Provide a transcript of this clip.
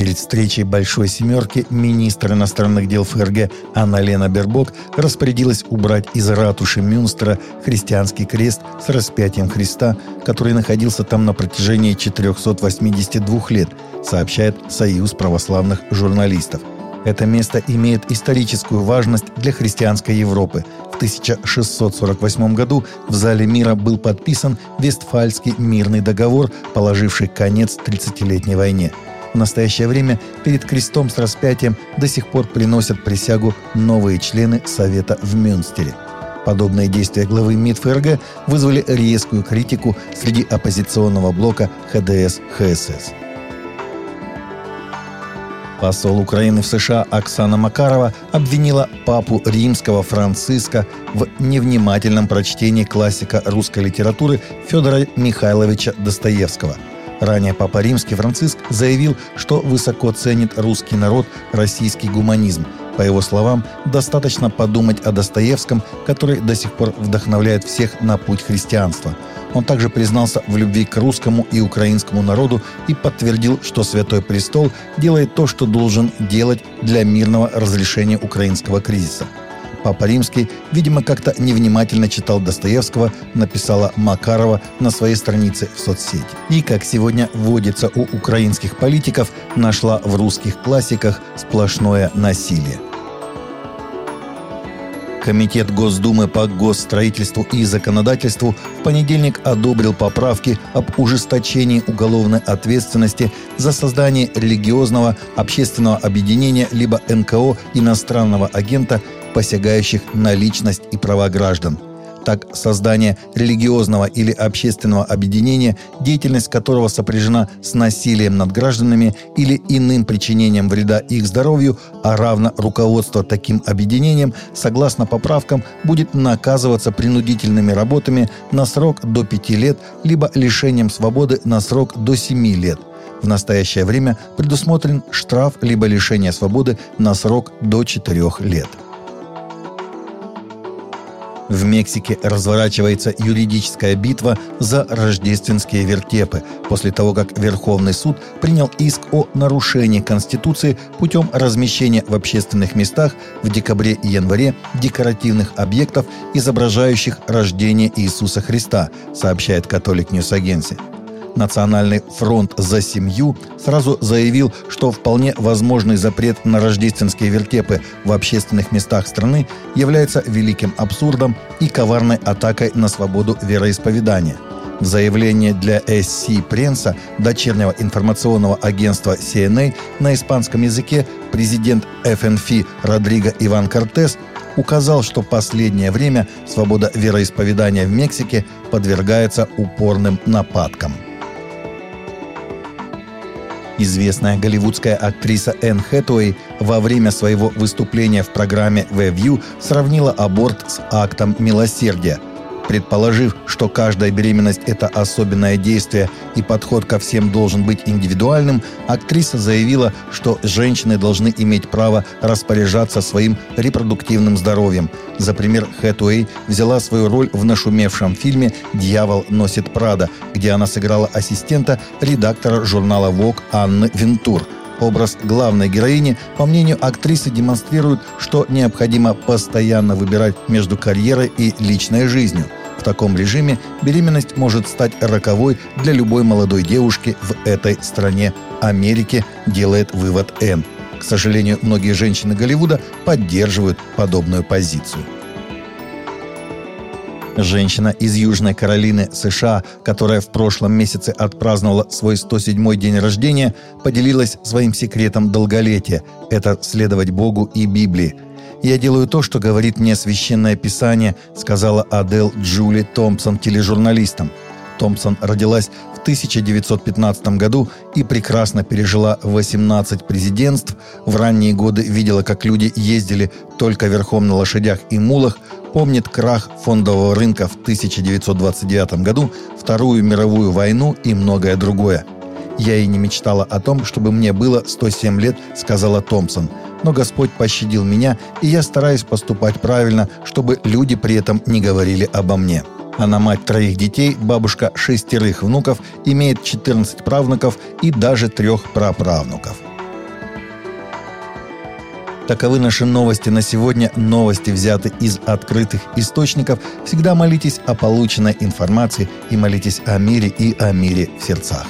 Перед встречей Большой Семерки министр иностранных дел ФРГ Анна-Лена Бербок распорядилась убрать из ратуши Мюнстера христианский крест с распятием Христа, который находился там на протяжении 482 лет, сообщает Союз православных журналистов. Это место имеет историческую важность для христианской Европы. В 1648 году в Зале мира был подписан Вестфальский мирный договор, положивший конец 30-летней войне – в настоящее время перед крестом с распятием до сих пор приносят присягу новые члены Совета в Мюнстере. Подобные действия главы МИД ФРГ вызвали резкую критику среди оппозиционного блока ХДС-ХСС. Посол Украины в США Оксана Макарова обвинила папу римского Франциска в невнимательном прочтении классика русской литературы Федора Михайловича Достоевского – Ранее Папа Римский Франциск заявил, что высоко ценит русский народ российский гуманизм. По его словам, достаточно подумать о Достоевском, который до сих пор вдохновляет всех на путь христианства. Он также признался в любви к русскому и украинскому народу и подтвердил, что Святой Престол делает то, что должен делать для мирного разрешения украинского кризиса. Папа Римский, видимо, как-то невнимательно читал Достоевского, написала Макарова на своей странице в соцсети. И, как сегодня водится у украинских политиков, нашла в русских классиках сплошное насилие. Комитет Госдумы по госстроительству и законодательству в понедельник одобрил поправки об ужесточении уголовной ответственности за создание религиозного общественного объединения либо НКО иностранного агента посягающих на личность и права граждан. Так, создание религиозного или общественного объединения, деятельность которого сопряжена с насилием над гражданами или иным причинением вреда их здоровью, а равно руководство таким объединением, согласно поправкам, будет наказываться принудительными работами на срок до 5 лет, либо лишением свободы на срок до 7 лет. В настоящее время предусмотрен штраф либо лишение свободы на срок до 4 лет. В Мексике разворачивается юридическая битва за рождественские вертепы после того, как Верховный суд принял иск о нарушении Конституции путем размещения в общественных местах в декабре и январе декоративных объектов, изображающих рождение Иисуса Христа, сообщает Catholic News Agency. Национальный фронт за семью сразу заявил, что вполне возможный запрет на рождественские вертепы в общественных местах страны является великим абсурдом и коварной атакой на свободу вероисповедания. В заявлении для SC Пренса, дочернего информационного агентства CNA, на испанском языке президент ФНФ Родриго Иван Кортес указал, что последнее время свобода вероисповедания в Мексике подвергается упорным нападкам. Известная голливудская актриса Энн Хэтуэй во время своего выступления в программе «The View» сравнила аборт с актом милосердия – Предположив, что каждая беременность – это особенное действие и подход ко всем должен быть индивидуальным, актриса заявила, что женщины должны иметь право распоряжаться своим репродуктивным здоровьем. За пример Хэтуэй взяла свою роль в нашумевшем фильме «Дьявол носит Прада», где она сыграла ассистента редактора журнала Vogue Анны Вентур – Образ главной героини, по мнению актрисы, демонстрирует, что необходимо постоянно выбирать между карьерой и личной жизнью – в таком режиме беременность может стать роковой для любой молодой девушки в этой стране. Америке делает вывод Н. К сожалению, многие женщины Голливуда поддерживают подобную позицию. Женщина из Южной Каролины, США, которая в прошлом месяце отпраздновала свой 107-й день рождения, поделилась своим секретом долголетия – это следовать Богу и Библии – «Я делаю то, что говорит мне Священное Писание», сказала Адел Джули Томпсон тележурналистам. Томпсон родилась 1915 году и прекрасно пережила 18 президентств. В ранние годы видела, как люди ездили только верхом на лошадях и мулах, помнит крах фондового рынка в 1929 году, Вторую мировую войну и многое другое. «Я и не мечтала о том, чтобы мне было 107 лет», сказала Томпсон – но Господь пощадил меня, и я стараюсь поступать правильно, чтобы люди при этом не говорили обо мне. Она мать троих детей, бабушка шестерых внуков, имеет 14 правнуков и даже трех праправнуков. Таковы наши новости на сегодня. Новости взяты из открытых источников. Всегда молитесь о полученной информации и молитесь о мире и о мире в сердцах.